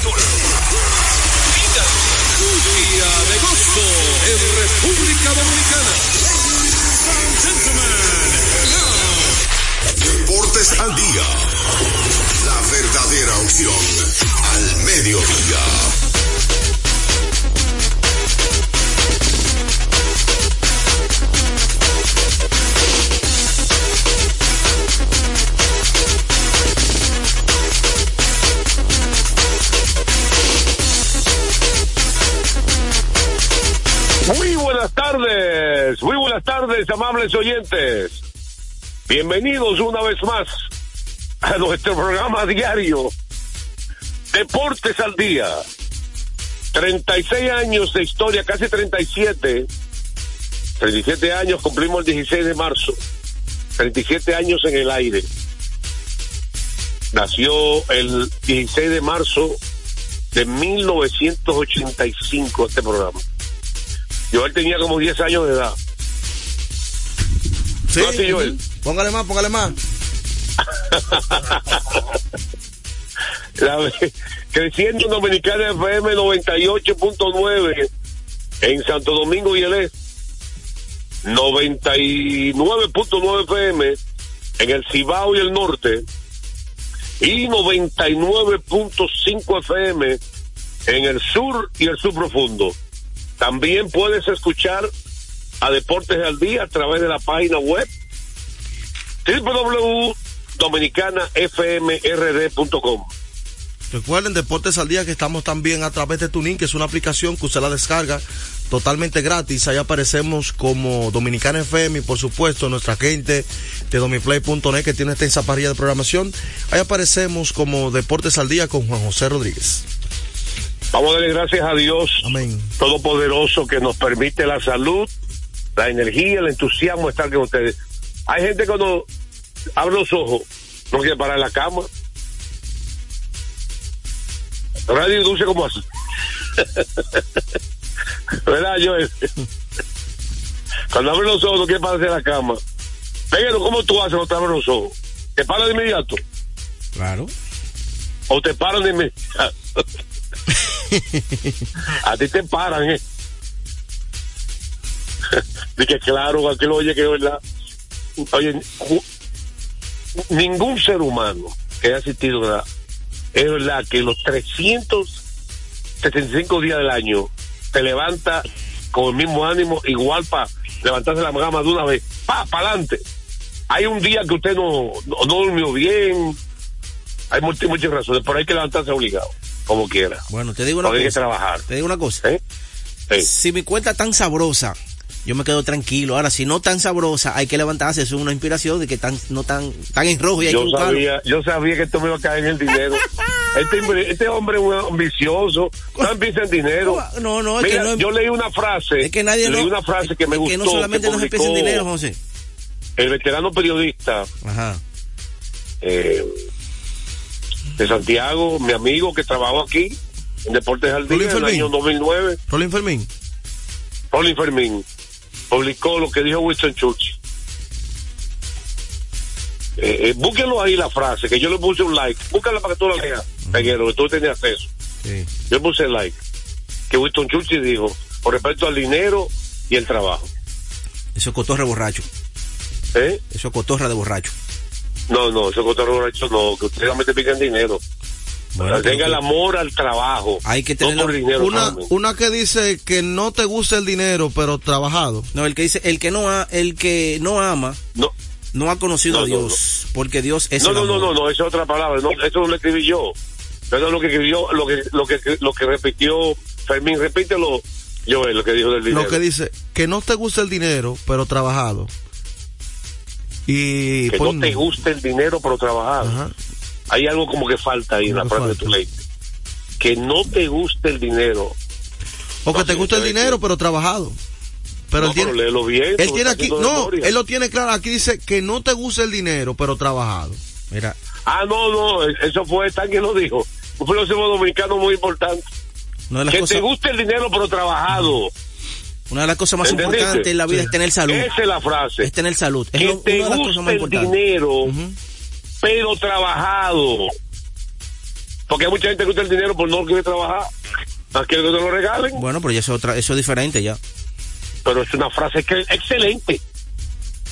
Captura. Final. Día de gozo en República Dominicana. Deportes al día. La verdadera opción al mediodía. Amables oyentes. Bienvenidos una vez más a nuestro programa diario Deportes al Día. 36 años de historia, casi 37. 37 años, cumplimos el 16 de marzo. 37 años en el aire. Nació el 16 de marzo de 1985 este programa. Yo él tenía como 10 años de edad. Sí, ¿No Joel? Póngale más, póngale más. La creciendo en Dominicana FM 98.9 en Santo Domingo y el Este. 99.9 FM en el Cibao y el Norte y 99.5 FM en el sur y el sur profundo. También puedes escuchar a Deportes al Día a través de la página web www.dominicanafmrd.com. Recuerden, Deportes al Día, que estamos también a través de Tuning, que es una aplicación que usted la descarga totalmente gratis. Ahí aparecemos como Dominicana FM y, por supuesto, nuestra gente de domiplay.net, que tiene esta parrilla de programación. Ahí aparecemos como Deportes al Día con Juan José Rodríguez. Vamos a darle gracias a Dios Amén. Todopoderoso que nos permite la salud, la energía, el entusiasmo de estar con ustedes. Hay gente cuando abre los ojos no quiere parar en la cama. Radio Dulce como así. ¿Verdad, Joel? Cuando abre los ojos no quiere pararse en la cama. Pero ¿cómo tú haces cuando te abres los ojos? ¿Te paras de inmediato? Claro. ¿O te paran de inmediato? A ti te paran, ¿eh? Dije, claro, aquí lo oye que es verdad. Oye, ningún ser humano que haya asistido, ¿verdad? Es verdad que los 365 días del año te levanta con el mismo ánimo, igual para levantarse la gama de una vez, pa, para adelante. Hay un día que usted no, no, no durmió bien, hay muchas, muchas razones, pero hay que levantarse obligado, como quiera. Bueno, te digo una Porque hay que cosa. trabajar. Te digo una cosa. ¿eh? Sí. Si mi cuenta es tan sabrosa, yo me quedo tranquilo. Ahora, si no tan sabrosa, hay que levantarse. Eso es una inspiración de que tan, no tan, tan en rojo y hay que Yo buscarlo. sabía, yo sabía que esto me iba a caer en el dinero. Este, este hombre es un ambicioso, no piensa en dinero. No, no, es Mira, que no. yo leí una frase, Es que nadie leí no- una frase que me es gustó. que no solamente que no se piensa en publicó dinero, José. El veterano periodista Ajá. eh, de Santiago, mi amigo que trabajó aquí en Deportes al Día Rolín en el año 2009, Rolín Fermín. Rolling Fermín, publicó lo que dijo Winston Churchill. Eh, eh, búsquenlo ahí la frase, que yo le puse un like. Búscala para que tú la leas, Peguero, que tú tenías acceso. Sí. Yo puse like. Que Winston Churchill dijo, con respecto al dinero y el trabajo. Eso es cotorra borracho. ¿Eh? Eso es cotorra de borracho. No, no, eso que hecho no, que ustedes solamente pican dinero. Bueno, Tenga pero el amor al trabajo. Hay que no tenerlo- por dinero Una, que dice que no te gusta el dinero, pero trabajado. No, el que dice, el que no ha, el que no ama, No, no ha conocido No, a no, Dios, porque Dios es no, el no, no, amor. no, no, esa es otra palabra. No, eso no lo escribí yo. Eso es lo que escribió, lo que, lo que, lo que repitió Fermín. Repítelo, Joel, lo que dijo del dinero. Lo que dice que no te gusta el dinero, pero trabajado. Y que pon- no te guste el dinero, pero trabajar. Ajá. Hay algo como que falta ahí en la frase de tu ley. Que no te guste el dinero. O que te sí, gusta el dinero, pero trabajado. Pero No, él tiene, pero bien, él tiene aquí, no, él lo tiene claro. Aquí dice que no te gusta el dinero, pero trabajado. Mira, Ah, no, no, eso fue tan que lo dijo. Un filósofo dominicano muy importante. Que cosas, te guste el dinero, pero trabajado. una de las cosas más ¿Entendiste? importantes en la vida Sí. es tener salud. Esa es la frase. Es tener salud. Es que lo- te guste el dinero, pero trabajado. Porque hay mucha gente que gusta el dinero por no quiere trabajar. No quiere que te lo regalen. Bueno, pero ya eso es otra, eso es diferente ya. Pero es una frase que excelente.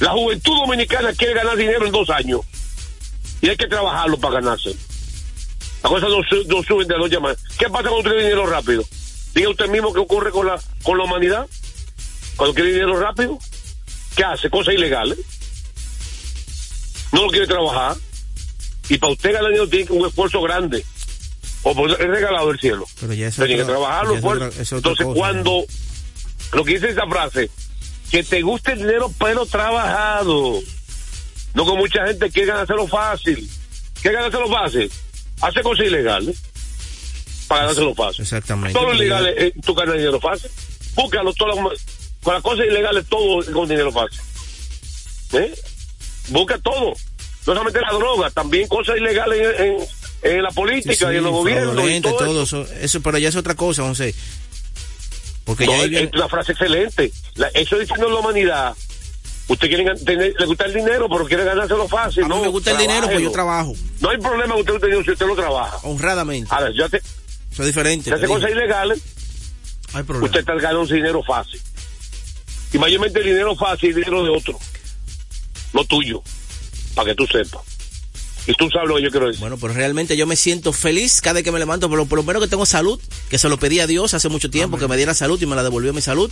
La juventud dominicana quiere ganar dinero en dos años. Y hay que trabajarlo para ganarse. Las cosas no, su- no suben de dos llamas. ¿Qué pasa cuando tiene dinero rápido? Diga usted mismo qué ocurre con la, con la humanidad. Cuando quiere dinero rápido, ¿qué hace? Cosas ilegales. No lo quiere trabajar. Y para usted ganar dinero tiene que un esfuerzo grande. O por es regalado el cielo. Pero ya eso es Tiene que otra- trabajarlo ya es fuerte. otra- es otra Entonces, cosa. cuando lo que dice esa frase, que te guste el dinero, pero trabajado. No con mucha gente quiere ganárselo fácil. ¿Qué ganárselo fácil? Hace cosas ilegales para ganárselo fácil. Exactamente. Todo lo ilegal es tú ganas dinero fácil. Búscalo, las- con las cosas ilegales, todo con dinero fácil. ¿Eh? Busca todo. No solamente la droga, también cosas ilegales en, en- en la política Sí, sí, y en los gobiernos. Y todo todo eso. eso. eso, pero ya es otra cosa, José. Porque No, ya es, viene- una frase excelente. La- eso diciendo la humanidad. Usted quiere tener, le gusta el dinero, pero quiere ganárselo fácil. a mí no, me gusta el dinero, pues yo trabajo No hay problema que usted no tenga si usted lo trabaja. honradamente. Ahora, ya te, Eso es diferente. hace cosas ilegales, Hay problema. usted está ganando dinero fácil. Y mayormente el dinero fácil es dinero de otro, no tuyo, para que tú sepas. Y tú sabes lo que yo quiero decir. Bueno, pero realmente yo me siento feliz cada vez que me levanto, pero por lo menos que tengo salud, que se lo pedí a Dios hace mucho tiempo, que me diera salud y me la devolvió mi salud.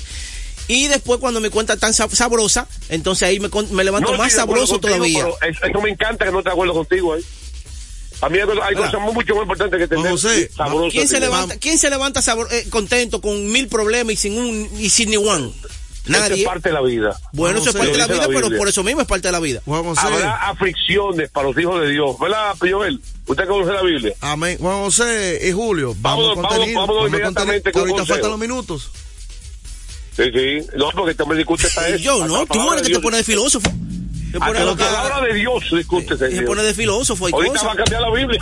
Y después cuando mi cuenta tan sab- sabrosa, entonces ahí me, levanto No más sabroso contigo, todavía. Eso me encanta que no te acuerdo contigo ahí. A mí hay cosas, hay cosas mucho más importantes que tener José. ¿Quién se levanta, quién se levanta sabor- eh, contento con mil problemas y sin un y sin ni one? Eso es parte de la vida. Bueno, eso es parte de la vida, la pero por eso mismo es parte de la vida. Juan José. Habrá aflicciones para los hijos de Dios. ¿Verdad, Joel? ¿Usted conoce la Biblia? Amén. Juan José y Julio, vamos vámonos Vamos con inmediatamente con ahorita consejo. faltan los minutos. Sí, sí. No, porque también discute esta Y yo, ¿no? Tú eres que te pones de filósofo. Te Hasta pones la palabra de Dios discute, se pone de filósofo y Ahorita cosas. va a cambiar la Biblia.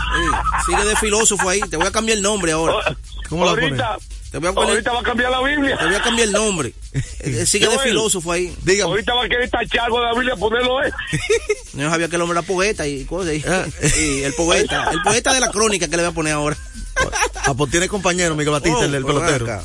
Sí, sigue de filósofo ahí. Te voy a cambiar el nombre ahora. ¿Cómo la ahorita, Te voy a poner- ahorita va a cambiar la Biblia. Te voy a cambiar el nombre. Eh, Sigue de filósofo ahí. Dígame. Ahorita va a querer tachar algo de la Biblia, ponerlo eh. No sabía que el hombre era poeta y cosas. Y, Ah. y el poeta. El poeta de la crónica que le voy a poner ahora. Ah, pues tiene compañero Miguel Batista, Oh, el, el pero ven pelotero. acá.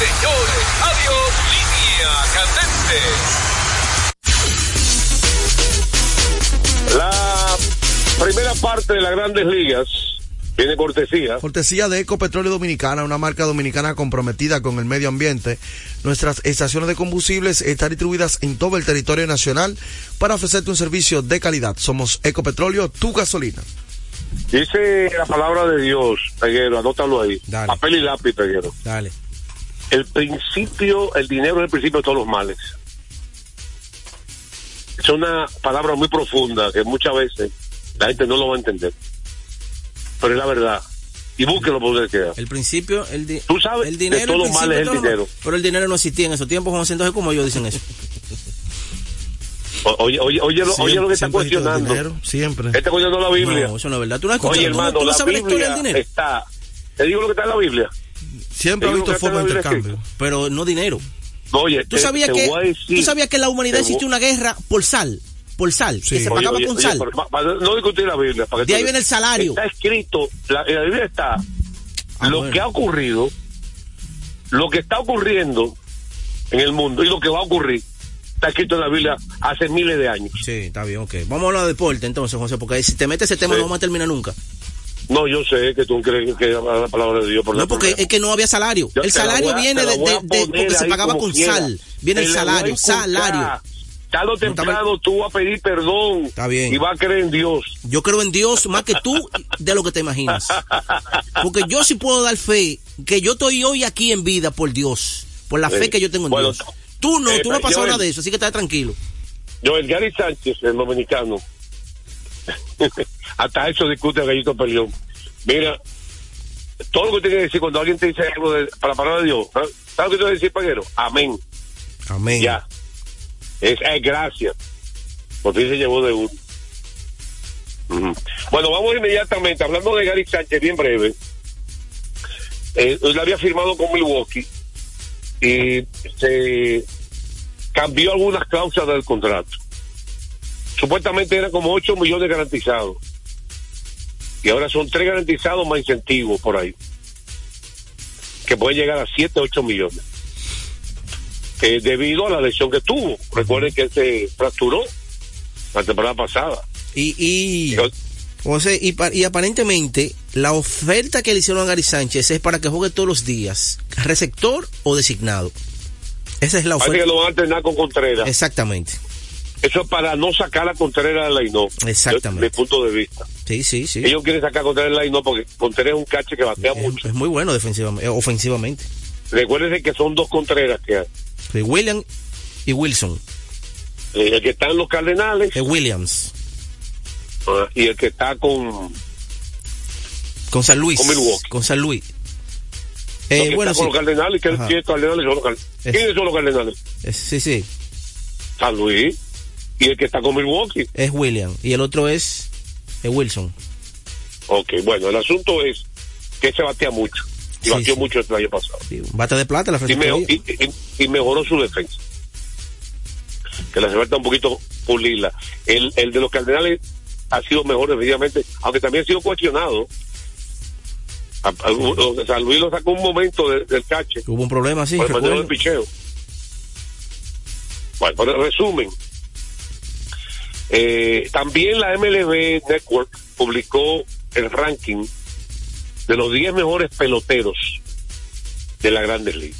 Señores. Adiós. Línea candente. La primera parte de las grandes ligas tiene cortesía. Cortesía de Ecopetróleo Dominicana, una marca dominicana comprometida con el medio ambiente. Nuestras estaciones de combustibles están distribuidas en todo el territorio nacional para ofrecerte un servicio de calidad. Somos Ecopetróleo, tu gasolina. Dice la palabra de Dios, Peguero, anótalo ahí. Dale. Papel y lápiz, Peguero. Dale. El principio, el dinero es el principio de todos los males. Es una palabra muy profunda que muchas veces la gente no lo va a entender. Pero es la verdad. Y búsquelo por donde quiera. El principio, el, di- Tú sabes, el dinero. de todo el mal principio es el dinero. mal. Pero el dinero no existía en esos tiempos, José. Entonces, como ellos dicen eso? Oye, oye, oye, lo, oye lo que está cuestionando. dinero, siempre. Está cuestionando la Biblia. No, eso no es verdad. Tú no has Oye, escuchado- tú- hermano, tú no la sabes la historia Biblia del dinero. está. Te digo lo que está en la Biblia. Siempre ha visto forma de intercambio. Pero no dinero. Oye, ¿Tú te- sabías, te que, decir- ¿Tú sabías que en la humanidad te existió voy- una guerra por sal? Por sal. Sí. Que se Oye, pagaba oye, con oye, sal. pero no discutir la Biblia. Para que De ahí viene el salario. Está escrito, la, en la Biblia está Ah, lo bueno. que ha ocurrido, lo que está ocurriendo en el mundo y lo que va a ocurrir. Está escrito en la Biblia hace miles de años. Sí, está bien, ok. Vamos a hablar de deporte entonces, José, porque si te metes ese tema Sí. no vamos a terminar nunca. No, yo sé que tú crees que la palabra de Dios. Por No, porque es que no había salario. Yo el salario a- viene de, porque se pagaba con quiera. sal. Viene el Te salario, salario. Tarde o temprano tú vas a pedir perdón. Está bien. Y vas a creer en Dios. Yo creo en Dios más que tú de lo que te imaginas. Porque yo sí puedo dar fe que yo estoy hoy aquí en vida por Dios, por la Sí. fe que yo tengo en Bueno, Dios. Tú no, eh, tú no has pasado Joel. nada de eso, así que estás tranquilo. Yo, el Gary Sánchez, el dominicano, hasta eso discute el gallito peleón. Mira, todo lo que tiene que decir cuando alguien te dice algo de, para la palabra de Dios, ¿sabes ¿sabes lo que te voy a decir, Paguero? Amén. Amén. Ya. Es, es gracias. Por fin se llevó de uno. Bueno, vamos inmediatamente, hablando de Gary Sánchez, bien breve. Eh, él había firmado con Milwaukee y se cambió algunas cláusulas del contrato. Supuestamente eran como 8 millones garantizados. Y ahora son 3 garantizados más incentivos por ahí. Que pueden llegar a 7, 8 millones. Eh, debido a la lesión que tuvo. Recuerden que él se fracturó la temporada pasada. Y, y, Yo- José, y, pa- y aparentemente la oferta que le hicieron a Gary Sánchez es para que juegue todos los días, receptor o designado. Esa es la Parece que oferta. lo van a alternar con Contreras. Exactamente. Eso es para no sacar a Contreras de la INO. Exactamente. De, mi punto de vista. Sí, sí, sí. Ellos quieren sacar a Contreras de la INO porque Contreras es un cache que batea es, mucho. es muy bueno defensivamente, eh, ofensivamente. Recuérdense que son dos Contreras que hay. Sí, William y Wilson. Eh, el que está en los Cardenales Eh, Williams. ah, y el que está con, Con San Luis. Con Milwaukee. Con San Luis. Eh, que bueno, está sí. con los Cardenales. Que. ¿quiénes Cardenales son los Cardenales? Es- ¿Quiénes son los Cardenales? Sí, sí. San Luis y el que está con Milwaukee. Es William. Y el otro es Wilson. Ok, bueno, el asunto es que se batea mucho. Y Sí, batió sí. mucho el año pasado. Sí, Bate de plata la y, y- y- y mejoró su defensa. Que le hace falta un poquito pulirla. El, el de los Cardenales ha sido mejor definitivamente, aunque también ha sido cuestionado. A- a- o- San Luis lo sacó un momento de- del cache Hubo un problema así. por el del picheo. Bueno, pero resumen, eh, también la MLB Network publicó el ranking de los 10 mejores peloteros de la Grandes Ligas.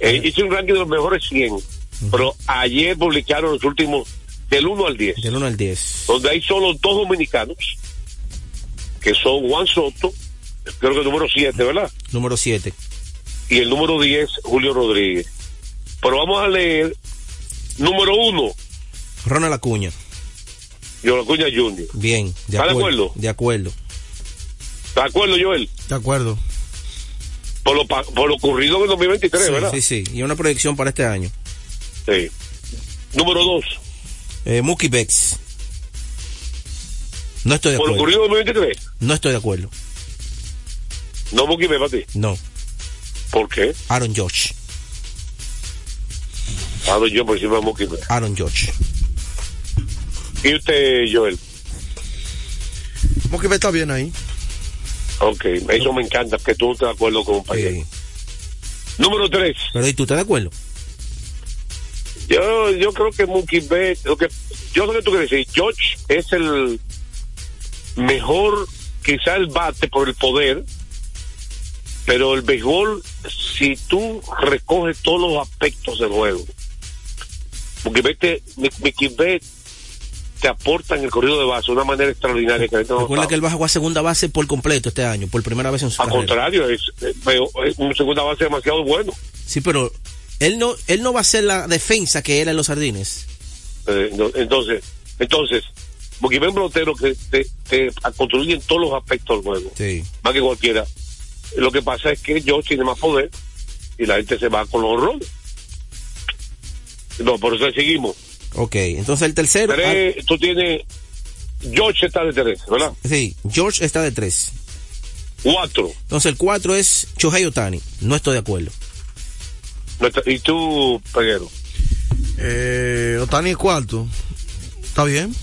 Eh, hice un ranking de los mejores 100, pero ayer publicaron los últimos del 1 al 10, Del 1 al 10. donde hay solo dos dominicanos, que son Juan Soto, creo que el número 7, ¿verdad? Número 7. y el número 10, Julio Rodríguez. Pero vamos a leer número 1, Ronald Acuña. Yolacuña Jr. Bien. De ¿Está de acuerdo. acuerdo? De acuerdo. ¿Está de acuerdo, Joel? De acuerdo. Por lo, por lo ocurrido en el 2023, Sí, ¿verdad? sí, sí. Y una proyección para este año. Sí. Número 2, Eh, Mookie Betts. No estoy de por lo acuerdo. ocurrido en el 2023. No estoy de acuerdo. No Mookie Betts para ti. No. ¿Por qué? Aaron George. Hablo yo por encima de Mookie Betts. Aaron George. ¿Y usted, Joel? Mookie Betts está bien ahí. Ok, eso me encanta, que tú no estás de acuerdo con un país. Sí. Número 3, Pero ¿y tú estás de acuerdo? yo, yo creo que Mookie Betts, lo que, yo sé que tú quieres decir, George es el, mejor quizá el bate por el poder, pero el béisbol, si tú recoges todos los aspectos del juego, porque vete, Mickey Bet te aporta en el corrido de base de una manera extraordinaria que Recuerda que él va a jugar segunda base por completo este año, por primera vez en su Al carrera. contrario, es, eh, veo, es un segunda base demasiado bueno. Sí, pero él no, él no va a ser la defensa que era en los jardines. Eh, no- entonces, entonces, porque ven pelotero que te, te construyen todos los aspectos del juego, Sí. más que cualquiera. Lo que pasa es que George tiene más poder y la gente se va con los roles. No, por eso seguimos. Ok, entonces el tercero. ah, tú tienes. George está de tres, ¿verdad? sí, George está de tres. Cuatro. Entonces el cuatro es Shohei Otani. No estoy de acuerdo. Y tú, Peguero. Eh, Otani es cuarto. ¿Está bien?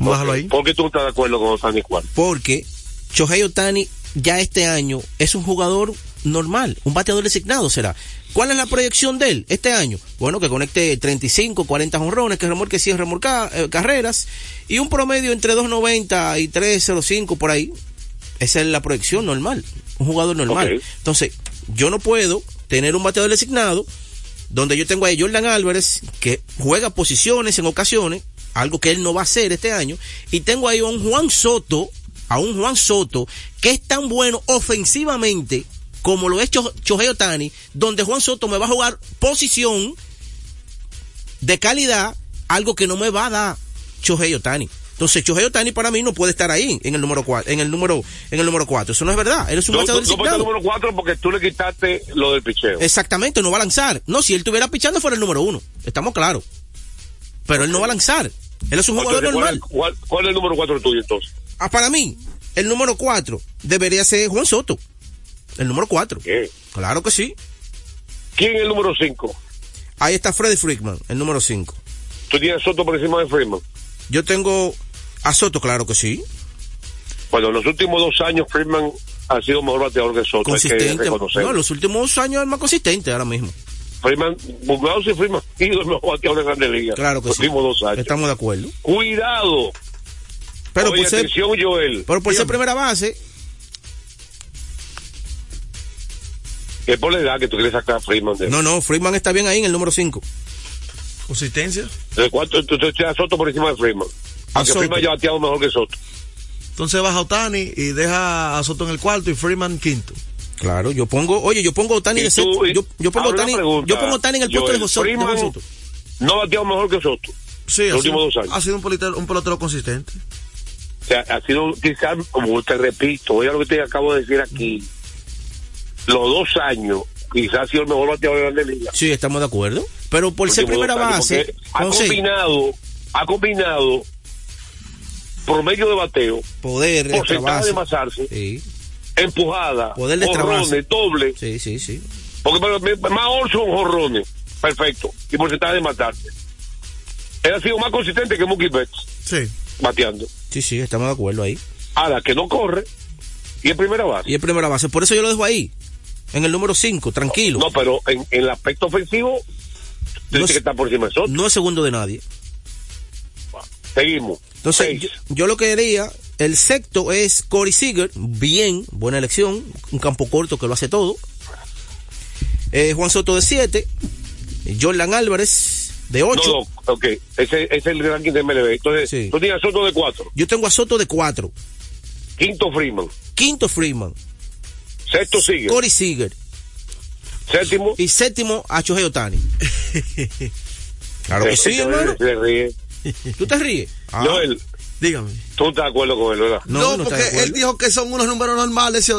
Bájalo ahí. ¿Por qué tú no estás de acuerdo con Otani cuatro? Porque Shohei Otani ya este año es un jugador normal, un bateador designado será. ¿Cuál es la proyección de él este año? Bueno, que conecte 35, 40 honrones, que remolque 100 remolca, eh, carreras y un promedio entre 2.90 y 3.05 por ahí. Esa es la proyección normal, un jugador normal. Entonces, yo no puedo tener un bateador designado donde yo tengo a Jordan Álvarez que juega posiciones en ocasiones, algo que él no va a hacer este año, y tengo ahí a un Juan Soto, a un Juan Soto que es tan bueno ofensivamente como lo es Cho- Shohei Otani, donde Juan Soto me va a jugar posición de calidad, algo que no me va a dar Shohei Otani. Entonces, Shohei Otani para mí no puede estar ahí en el número cuatro, en el número, en el número cuatro. Eso no es verdad. Él es un No, bateador no, no designado. número cuatro porque tú le quitaste lo del picheo. Exactamente, no va a lanzar. No, si él estuviera pichando fuera el número uno. Estamos claros. Pero él no va a lanzar. Él es un jugador Entonces, ¿cuál, normal. cuál- cuál es el número cuatro tuyo entonces? Ah, para mí, el número cuatro debería ser Juan Soto. El número cuatro. ¿Qué? Claro que sí. ¿Quién es el número cinco? Ahí está Freddy Freakman, el número cinco. ¿Tú tienes Soto por encima de Freeman? Yo tengo a Soto, claro que sí. Bueno, en los últimos dos años Freeman ha sido mejor bateador que Soto, que Consistente. No, los últimos años es más consistente ahora mismo. Freeman, Buglaus y Freeman han sido el mejor bateador de Grandes Ligas. Claro que los sí. últimos dos años. Estamos de acuerdo. Cuidado. Pero Oye, por ser, atención, Joel. pero por ser primera base, Es por la edad que tú quieres sacar a Freeman. De, no, no, Freeman está bien ahí en el número cinco. Consistencia. ¿De cuánto? Tú tú tienes a Soto por encima de Freeman. Aunque Soto. Freeman ya ha bateado mejor que Soto. Entonces baja Otani y deja a Soto en el cuarto y Freeman quinto. Claro, yo pongo, oye, yo pongo a Otani de sexto. Yo, yo pongo Otani, pregunta, yo pongo Otani en el puesto de José- Freeman Soto. no ha bateado mejor que Soto. Sí, Los ha últimos sido- dos años. Ha sido un pelotero, un pelotero consistente. O sea, ha sido quizás, como te repito, oiga lo que te acabo de decir aquí, los dos años, quizás ha sido el mejor bateador de Grandes Ligas. Sí, estamos de acuerdo. Pero por ser primera base, ha combinado, ha combinado promedio de bateo, poder, porcentaje de masarse, Sí, empujada, Poder de jorrones, doble, sí, sí, sí. porque más son jorrones, perfecto, y porcentaje de matarse. Él ha sido más consistente que Mookie Betts, Sí. bateando. Sí, sí, estamos de acuerdo ahí. Ahora, que no corre, y en primera base. Y es primera base. Por eso yo lo dejo ahí. En el número 5, tranquilo. No, pero en, en el aspecto ofensivo, No dice es- que está por encima de Soto. No es segundo de nadie. Seguimos. Entonces, yo, yo lo que diría, el sexto es Corey Seager, bien, buena elección, un campo corto que lo hace todo. Eh, Juan Soto de 7, Jordan Álvarez de 8. No, no, ok. Ese, ese es el ranking de MLB. Entonces, Sí. tú tienes a Soto de cuatro. Yo tengo a Soto de 4, Quinto Freeman. quinto Freeman, Sexto sigue. Corey Seager Séptimo. y séptimo a Otani. claro que sí, hermano. se ríe. ¿Tú te ríes? Ah, Joel, Dígame. tú estás de acuerdo con él, ¿verdad? no, No, no, porque él dijo que son unos números normales.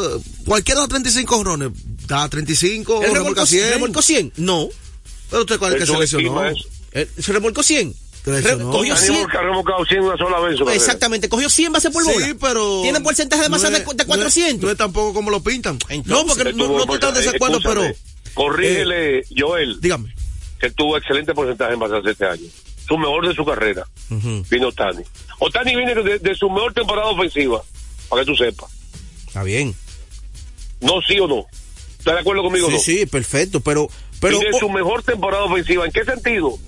Cualquiera da 35 jorrones. Da 35, ¿Él remolca remolcó 100. remolcó 100? No. Pero usted cuál es el que Él seleccionó. eso. ¿Él ¿Se remolcó 100? Re- cogió Dani 100. Morca ha remolcado 100 una sola vez. Exactamente, cogió 100 bases por bola. Sí, pero. Tiene porcentaje de masa no de, es- de 400. No es, no es tampoco como lo pintan. Entonces, no, porque no, no de porcentaje- desacuerdo, pero. Corrígele, Joel, Dígame. que tuvo excelente porcentaje en base este año. Su mejor de su carrera. Ujú, Vino Otani. Otani viene de, de su mejor temporada ofensiva. Para que tú sepas. Está bien. No, sí o no. ¿Estás de acuerdo conmigo o Sí, no? sí, perfecto, pero... pero Tiene oh, su mejor temporada ofensiva. ¿En qué sentido?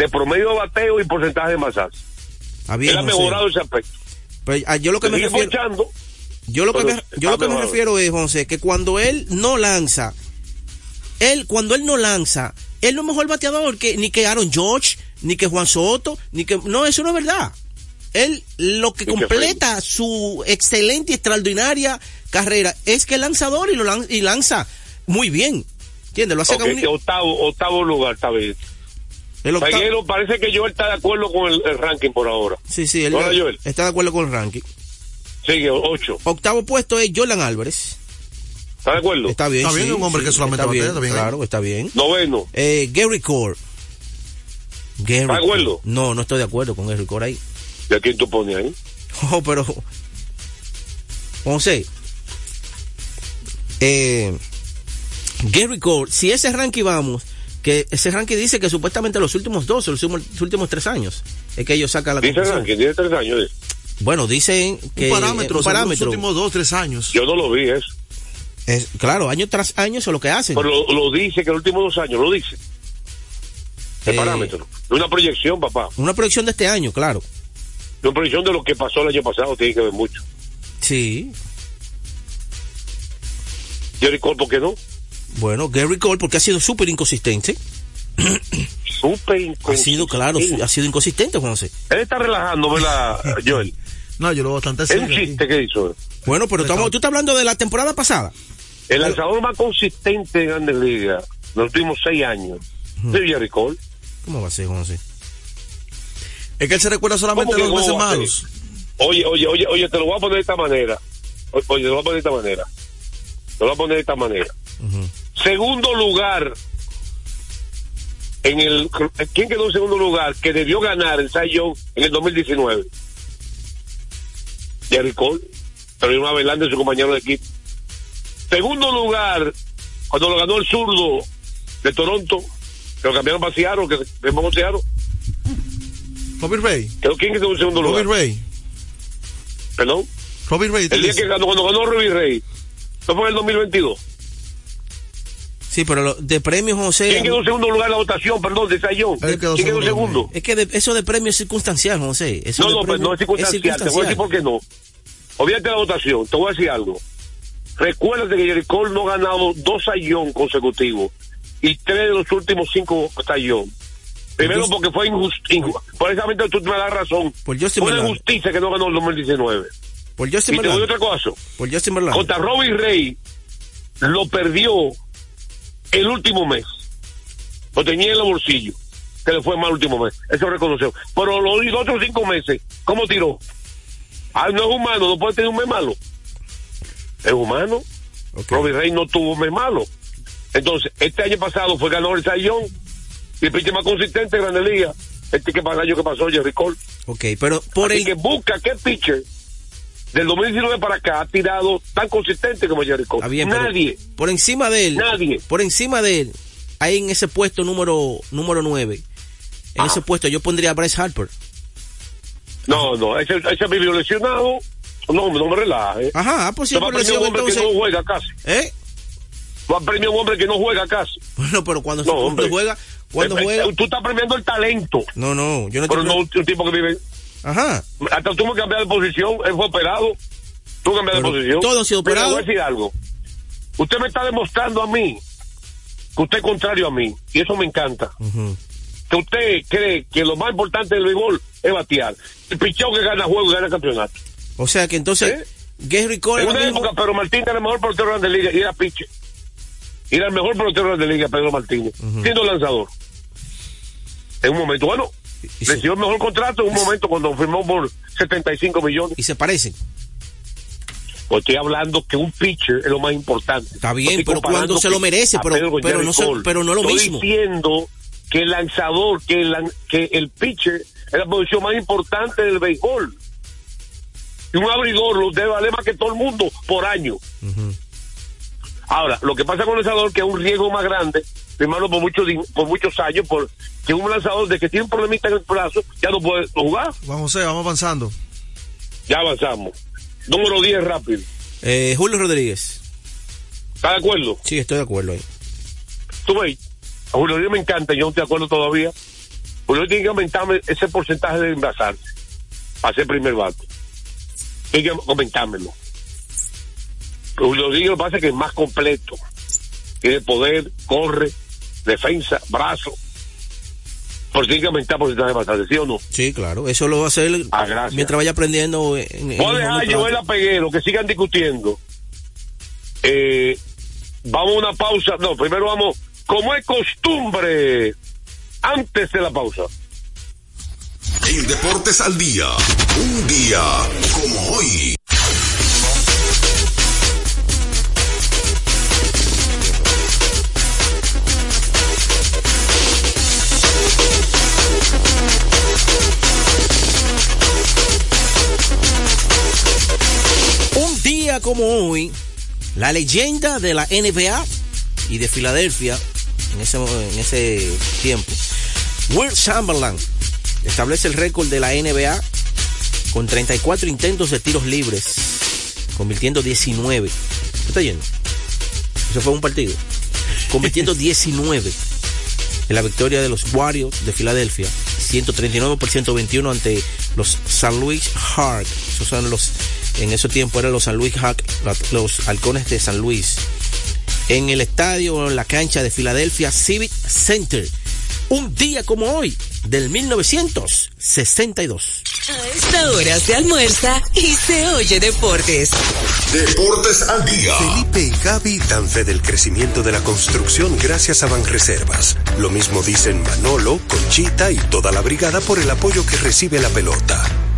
De promedio de bateo y porcentaje de bien, Él ha mejorado ese aspecto. Pero, ah, yo lo que me refiero, ponchando. yo lo que me, yo lo que me refiero es, José, que cuando él no lanza, él, cuando él no lanza, él no es mejor bateador que, ni que Aaron George, ni que Juan Soto, ni que, no, eso no es verdad. Él, lo que completa su excelente y extraordinaria carrera es que es lanzador y lo lan- y lanza muy bien. ¿Entiendes? Lo hace Ok, con un- octavo, octavo lugar, está bien. El octavo- Peguero, parece que Joel está de acuerdo con el, el ranking por ahora. Sí, sí, él Hola, Joel. está de acuerdo con el ranking. Sigue, ocho. Octavo puesto es Jordan Álvarez. ¿Está de acuerdo? Está bien. Está bien, sí, un hombre sí, que solamente está bien, está bien. Claro, está bien. Noveno. Eh, Gary Core. Gary ¿Está de acuerdo? No, no estoy de acuerdo con Gary Core ahí. ¿Y a quién tú pones ahí? Oh, pero. José. Eh, Gary Cole, si ese ranking vamos, que ese ranking dice que supuestamente los últimos dos, los últimos, los últimos tres años, es que ellos sacan la Dice ranking, tiene tres años. dice. Bueno, dicen que. un parámetro, un los últimos dos, tres años. Yo no lo vi eso. Es, claro, año tras año eso es lo que hacen. Pero lo, lo dice que los últimos dos años, lo dice. El Eh, parámetro. Una proyección, papá. Una proyección de este año, claro. Una proyección de lo que pasó el año pasado tiene que ver mucho. Sí. Jerry Cole, ¿por qué no? Bueno, Gary Cole, porque ha sido súper inconsistente. Súper Ha inconsistente. sido, claro, ha sido inconsistente, José. Él está relajando, ¿verdad, Joel? No, yo lo veo bastante Es un aquí. chiste que hizo. Bueno, pero estamos, tú estás hablando de la temporada pasada. El lanzador más consistente en Grandes Ligas los últimos seis años es Jerry Cole. ¿Cómo va a ser, José? Es que él se recuerda solamente ¿Cómo de que los meses a malos. Oye, oye, oye, oye, te lo voy a poner de esta manera. Oye, te lo voy a poner de esta manera. Te lo voy a poner de esta manera. Segundo lugar en el ¿quién quedó en segundo lugar que debió ganar el Cy Young en el 2019? Jerry Cole, pero una velando de su compañero de equipo. Segundo lugar cuando lo ganó el zurdo de Toronto, que lo cambiaron para Seattle, que se con Seattle. Robbie Ray. Quedó quién quedó en segundo Robbie lugar. Ray. Perdón. Robbie Ray. El día que ganó, cuando ganó Ruby Rey, ¿no fue en el 2022? Sí, pero lo- de premios, José. ¿Quién quedó en segundo lugar en la votación, perdón, de Sayón? ¿Quién quedó segundo segundo? Es que de- eso de premio es circunstancial, José. Eso No, no, pues no es circunstancial. Te voy a decir por qué no. De la votación. Te voy a decir algo. Recuérdate que Cole no ha ganado dos Sayón consecutivos y tres de los últimos cinco Sayón. Primero Entonces- porque fue injusto. Precisamente tú me das razón. Por Justin Fue una injusticia que no ganó el 2019. Por Justin Y te voy a otra cosa. Por. Contra Robbie Rey lo perdió el último mes. Lo tenía en el bolsillo. Que le fue mal el último mes. Eso reconoció. Pero los, los otros cinco meses, ¿cómo tiró? Ah, no es humano, no puede tener un mes malo. Es humano. Ok. Robbie Rey no tuvo un mes malo. Entonces, este año pasado fue ganador el Sayón y el pitcher más consistente en Grande Liga. Este que para el año que pasó, Jerry Cole. Ok, pero por Así el, que busca qué pitcher del 2019 para acá ha tirado tan consistente como Cole. Está bien, Nadie. por encima de él, Nadie. por encima de él, ahí en ese puesto número número 9. En Ah. ese puesto yo pondría a Bryce Harper. No, no, ese, ese vivió lesionado. No, no me relaje. Ajá, ah, pues si por lesión un hombre que entonces. no juega casi. ¿Eh? Vas a premiar un hombre que no juega casi. Bueno, pero cuando, No, cuando hombre. juega, cuando Eh, eh, juega. Tú estás premiando el talento. No, no, yo no Pero no un tipo que vive. Ajá. Hasta tuvo que cambiar de posición. Él fue operado. Tuvo que cambiar de Pero posición. todos han sido Mira, operados. voy a decir algo. Usted me está demostrando a mí que usted es contrario a mí. Y eso me encanta. Que usted cree que lo más importante del béisbol es batear. El pichón que gana juego y gana campeonato. O sea que entonces ¿Eh? Gary Cole En una mismo- época, Pedro Martínez era el mejor pelotero de la liga y era pitcher. Y era el mejor pelotero de la liga, Pedro Martínez, siendo lanzador. En un momento, bueno, recibió el mejor contrato en un momento cuando firmó por 75 millones. y se parecen. Pues estoy hablando que un pitcher es lo más importante. Está bien, pero cuando se lo merece, pero- no se- pero no lo Estoy mismo. diciendo que el lanzador, que el, lan- que el pitcher es la posición más importante del béisbol. Y un abridor lo debe valer más que todo el mundo por año. Ahora, lo que pasa con el lanzador que es un riesgo más grande, firmarlo por muchos di- por muchos años, por que un lanzador de que tiene un problemita en el brazo ya no puede jugar. Vamos, José, vamos avanzando. Ya avanzamos. Número 10 rápido. Eh, Julio Rodríguez. ¿Estás de acuerdo? Sí, estoy de acuerdo ahí. Tú ves, a Julio Díaz me encanta, yo no estoy de acuerdo todavía. Julio tiene que aumentarme ese porcentaje de envasarse para ser primer bate. tiene que comentármelo. Julio Rodríguez lo que pasa es que es más completo. Tiene poder, corre, defensa, brazo. Por si tiene que aumentar porcentaje de bastante, ¿sí o no? Sí, claro. Eso lo va a hacer Ah, mientras vaya aprendiendo. En, en Voy a Joel Apeguero que sigan discutiendo. Eh, vamos a una pausa. No, primero vamos, como es costumbre, antes de la pausa. En Deportes al Día, un día como hoy. Día como hoy, la leyenda de la NBA y de Filadelfia en ese, en ese tiempo, Will Chamberlain establece el récord de la NBA con 34 intentos de tiros libres, convirtiendo 19. ¿Qué está yendo? Eso fue un partido. Convirtiendo 19 en la victoria de los Warriors de Filadelfia, 139 por 121 ante los San Luis Hawks. Esos son los, en ese tiempo eran los San Luis Hawks, los halcones de San Luis. En el estadio, en la cancha de Filadelfia Civic Center. Un día como hoy, del 1962. A esta hora se almuerza y se oye deportes. Deportes al Día. Felipe y Gaby dan fe del crecimiento de la construcción gracias a Banreservas. Lo mismo dicen Manolo, Conchita y toda la brigada por el apoyo que recibe la pelota.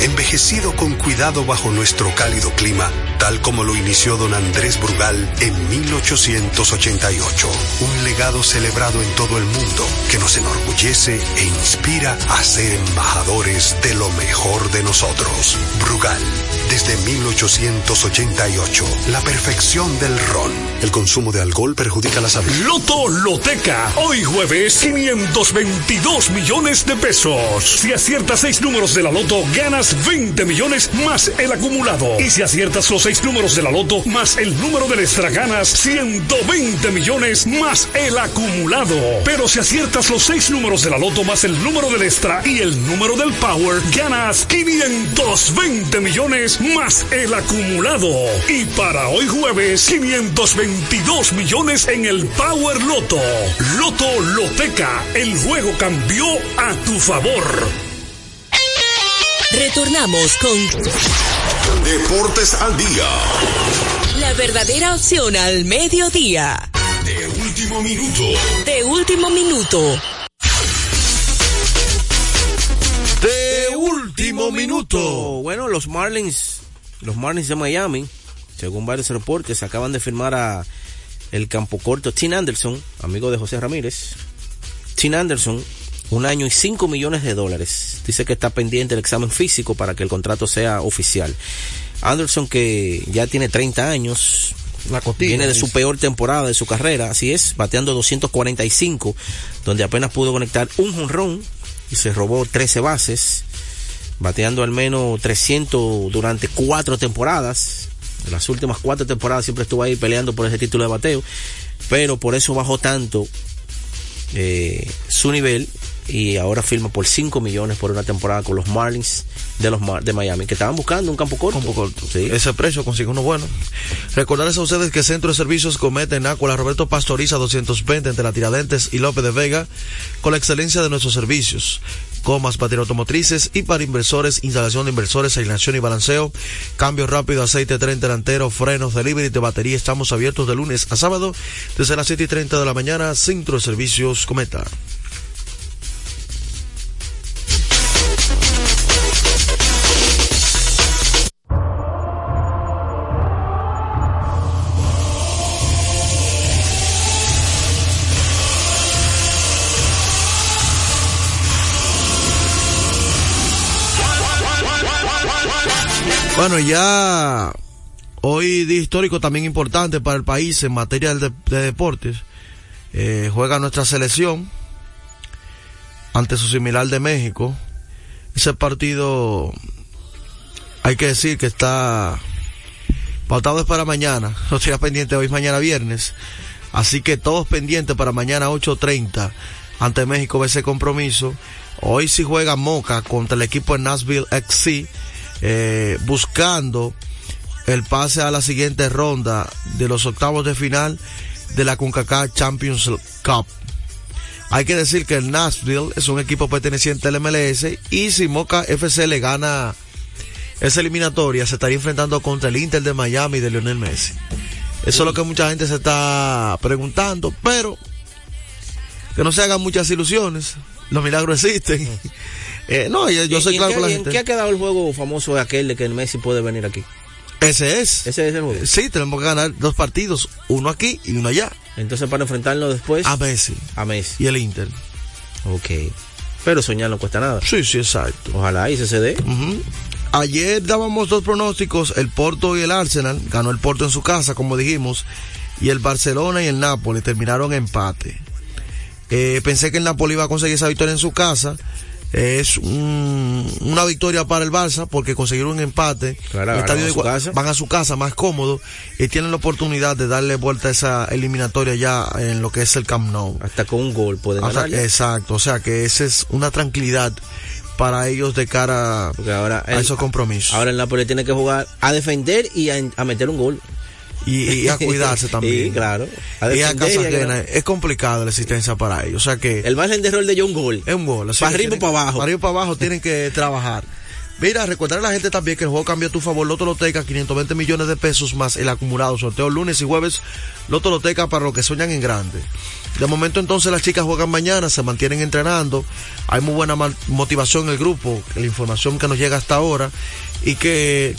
envejecido con cuidado bajo nuestro cálido clima, tal como lo inició don Andrés Brugal en 1888. Un legado celebrado en todo el mundo que nos enorgullece e inspira a ser embajadores de lo mejor de nosotros. Brugal, desde 1888, la perfección del ron. El consumo de alcohol perjudica la salud. Loto Loteca. Hoy jueves, 522 millones de pesos. Si aciertas seis números de la Loto, ganas 20 millones más el acumulado. Y si aciertas los seis números de la Loto más el número del extra, ganas 120 millones más el acumulado. Pero si aciertas los seis números de la Loto más el número del extra y el número del Power, ganas 520 millones más el acumulado. Y para hoy jueves, 522 millones en el Power Loto. Loto Loteca, el juego cambió a tu favor. Retornamos con Deportes al Día. la verdadera opción al mediodía. De último minuto. De último minuto. De último minuto. Bueno, los Marlins, los Marlins de Miami, según varios reportes, acaban de firmar a el campo corto Tim Anderson, amigo de José Ramírez. Tim Anderson, un año y 5 millones de dólares. Dice que está pendiente el examen físico para que el contrato sea oficial. Anderson que ya tiene 30 años, La costilla. viene de su peor temporada de su carrera, así es, bateando 245, donde apenas pudo conectar un jonrón y se robó 13 bases, bateando al menos 300 durante cuatro temporadas. En las últimas cuatro temporadas siempre estuvo ahí peleando por ese título de bateo, pero por eso bajó tanto eh, su nivel y ahora firma por 5 millones por una temporada con los Marlins de los Mar- de Miami, que estaban buscando un campo corto. Campo corto. Sí. Ese precio consigue uno bueno. Recordarles a ustedes que Centro de Servicios comete en Ácuala Roberto Pastoriza 220 entre la Tiradentes y López de Vega con la excelencia de nuestros servicios. Comas, batería automotrices y para inversores, instalación de inversores, aislación y balanceo, cambio rápido, aceite tren delantero, frenos, delivery de batería. Estamos abiertos de lunes a sábado desde las 7 y 30 de la mañana. Centro de Servicios Cometa. Bueno, ya hoy día histórico también importante para el país en materia de, de deportes. Eh, juega nuestra selección ante su similar de México. Ese partido hay que decir que está pautado es para mañana. No estoy pendiente hoy, mañana viernes. Así que todos pendientes para mañana 8.30 ante México ese compromiso. Hoy sí juega Moca contra el equipo de Nashville XC, eh, buscando el pase a la siguiente ronda de los octavos de final de la CONCACAF Champions Cup. Hay que decir que el Nashville es un equipo perteneciente al MLS y si Moca FC le gana esa eliminatoria se estaría enfrentando contra el Inter de Miami de Lionel Messi. Eso es lo que mucha gente se está preguntando, pero que no se hagan muchas ilusiones. Los milagros existen. Eh, no, yo, yo soy ¿Y en claro qué- con la y en gente. qué ha quedado el juego famoso aquel de que el Messi puede venir aquí? Ese es. Ese es el juego. Sí, tenemos que ganar dos partidos, uno aquí y uno allá. Entonces para enfrentarlo después A Messi a Messi. y el Inter. Ok. Pero soñar no cuesta nada. Sí, sí, exacto. Ojalá y se se dé. Ayer dábamos dos pronósticos, el Porto y el Arsenal. Ganó el Porto en su casa, como dijimos. Y el Barcelona y el Napoli terminaron empate. Eh, pensé que el Napoli iba a conseguir esa victoria en su casa. Es un- una victoria para el Barça porque consiguieron un empate. Claro, El van estadio a de Gua- casa. van a su casa más cómodo y tienen la oportunidad de darle vuelta a esa eliminatoria ya en lo que es el Camp Nou. Hasta con un gol pueden ganarle. exacto, o sea que esa es una tranquilidad para ellos de cara ahora a el- esos compromisos. Ahora el Napoli tiene que jugar a defender y a, a meter un gol. Y, y a cuidarse también. Sí, claro. A y a casa ajena. Es complicada la existencia para ellos. O sea que El margen de error de un gol. es un gol. Para arriba para abajo. Para arriba para abajo tienen que trabajar. Mira, recordar a la gente también que el juego cambia a tu favor. Loto Loteca, 520 millones de pesos más el acumulado. Sorteo lunes y jueves. Loto Loteca para los que sueñan en grande. De momento entonces las chicas juegan mañana, se mantienen entrenando. Hay muy buena motivación en el grupo, la información que nos llega hasta ahora. Y que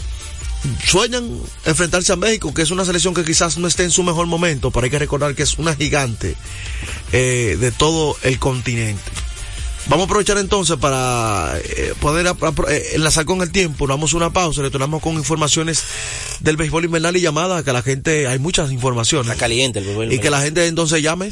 sueñan enfrentarse a México, que es una selección que quizás no esté en su mejor momento, pero hay que recordar que es una gigante eh, de todo el continente. Vamos a aprovechar entonces para eh, poder eh, enlazar con el tiempo, damos una pausa, retornamos con informaciones del béisbol invernal y llamada, que la gente, hay muchas informaciones. Está caliente el béisbol Y que la gente entonces llame.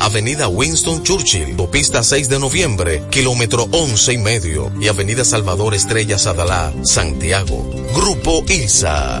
Avenida Winston Churchill, Pista 6 de noviembre, kilómetro 11 y medio, y Avenida Salvador Estrella Sadalá, Santiago. Grupo ILSA.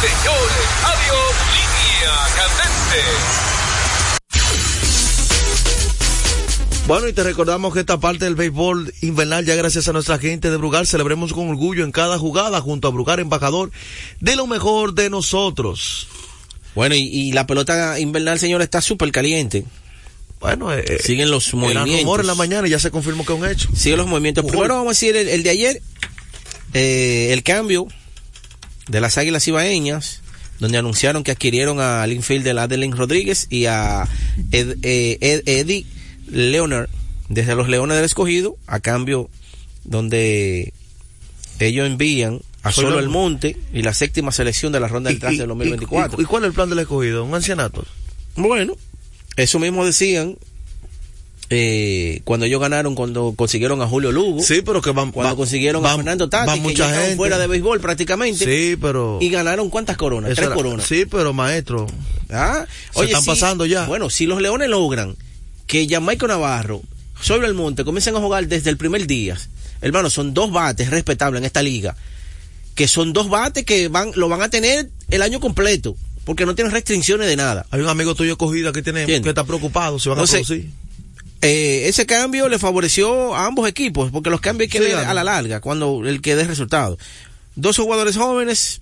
Señores. Adiós. Línea candente. Bueno, y te recordamos que esta parte del béisbol invernal, ya gracias a nuestra gente de Brugal, celebremos con orgullo en cada jugada junto a Brugal, embajador de lo mejor de nosotros. Bueno, y, y la pelota invernal, señor, está súper caliente. Bueno, eh, siguen los movimientos. rumores en la mañana y ya se confirmó que es un hecho. Siguen los movimientos. Primero vamos a decir el, el de ayer. eh, el cambio de las Águilas Ibaeñas, donde anunciaron que adquirieron al infielder Adeline Rodríguez y a Ed- eh, Ed- Eddie Leonard desde los Leones del Escogido, a cambio donde ellos envían a Solo Solo el- Monte y la séptima selección de la ronda del traste del 2024. ¿Y, y cuál es el plan del escogido? ¿Un ancianato? Bueno, eso mismo decían eh, cuando ellos ganaron, cuando consiguieron a Julio Lugo. Sí, pero que van. Cuando va- consiguieron a Fernando Tati, que mucha gente. fuera de béisbol prácticamente. Sí, pero. Y ganaron cuántas coronas? Tres era- coronas. Sí, pero maestro. Ah, Se están pasando ya. Bueno, si los Leones logran que Jamaico Navarro, sobre el monte, comiencen a jugar desde el primer día, hermano, son dos bates respetables en esta liga. Que son dos bates que van, lo van a tener el año completo. Porque no tienen restricciones de nada. Hay un amigo tuyo cogida que tiene que está preocupado, se van Entonces, a producir. Eh, ese cambio le favoreció a ambos equipos, porque los cambios hay que Sí, ver a la larga, cuando el que dé resultado. Dos jugadores jóvenes,